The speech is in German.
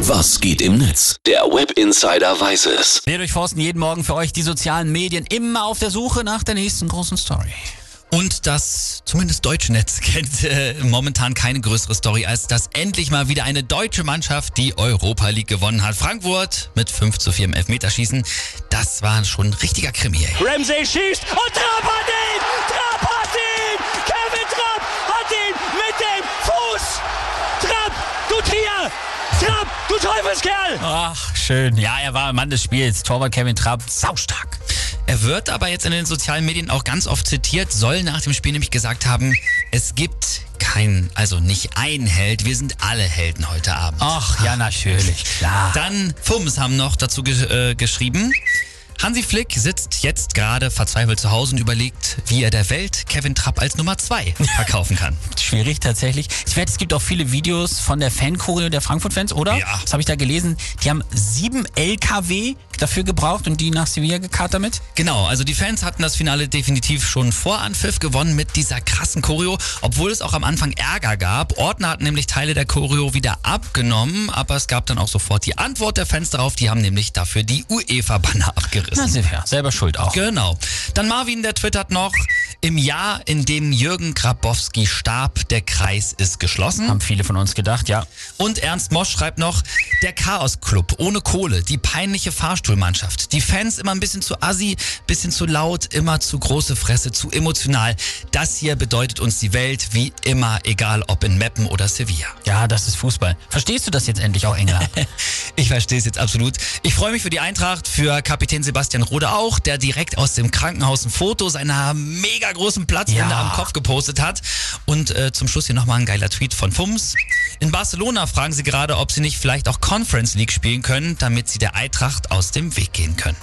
Was geht im Netz? Der Web Insider weiß es. Wir durchforsten jeden Morgen für euch die sozialen Medien, immer auf der Suche nach der nächsten großen Story. Und das zumindest deutsche Netz kennt äh, momentan keine größere Story, als dass endlich mal wieder eine deutsche Mannschaft die Europa League gewonnen hat. Frankfurt mit 5 zu 4 im Elfmeterschießen. Das war schon ein richtiger Krimi. Ey. Ramsey schießt und Trapp hat ihn! Trapp hat ihn! Kevin Trapp hat ihn mit dem Fuß! Trapp, du Tier! Trapp, du Teufelskerl! Ach, schön. Ja, er war Mann des Spiels. Torwart Kevin Trapp, saustark. Er wird aber jetzt in den sozialen Medien auch ganz oft zitiert, soll nach dem Spiel nämlich gesagt haben, es gibt keinen, also nicht ein Held, wir sind alle Helden heute Abend. Ach, ja, natürlich, klar. Dann Fums haben noch dazu ge äh, geschrieben. Hansi Flick sitzt jetzt gerade verzweifelt zu Hause und überlegt, wie er der Welt Kevin Trapp als Nummer zwei verkaufen kann. Schwierig tatsächlich. Ich werde, es gibt auch viele Videos von der Fanchoreo der Frankfurt-Fans, oder? Ja. Das habe ich da gelesen. Die haben sieben LKW dafür gebraucht und die nach Sevilla gekarrt damit. Genau, also die Fans hatten das Finale definitiv schon vor Anpfiff gewonnen mit dieser krassen Choreo, obwohl es auch am Anfang Ärger gab. Ordner hatten nämlich Teile der Choreo wieder abgenommen, aber es gab dann auch sofort die Antwort der Fans darauf, die haben nämlich dafür die UEFA-Banner abgerissen. Na, Silvia, selber schuld auch. Genau. Dann Marvin, der twittert noch, im Jahr, in dem Jürgen Grabowski starb, der Kreis ist geschlossen. Haben viele von uns gedacht, ja. Und Ernst Mosch schreibt noch, der Chaos-Club ohne Kohle, die peinliche Fahrstuhlmannschaft, die Fans immer ein bisschen zu assi, bisschen zu laut, immer zu große Fresse, zu emotional. Das hier bedeutet uns die Welt wie immer, egal ob in Meppen oder Sevilla. Ja, das ist Fußball. Verstehst du das jetzt endlich auch, Engler? Ich verstehe es jetzt absolut. Ich freue mich für die Eintracht, für Kapitän Sebastian Rode auch, der direkt aus dem Krankenhaus ein Foto seiner mega großen Platzwunde Ja. am Kopf gepostet hat. Und äh, zum Schluss hier nochmal ein geiler Tweet von Fums. In Barcelona fragen sie gerade, ob sie nicht vielleicht auch Conference League spielen können, damit sie der Eintracht aus dem Weg gehen können.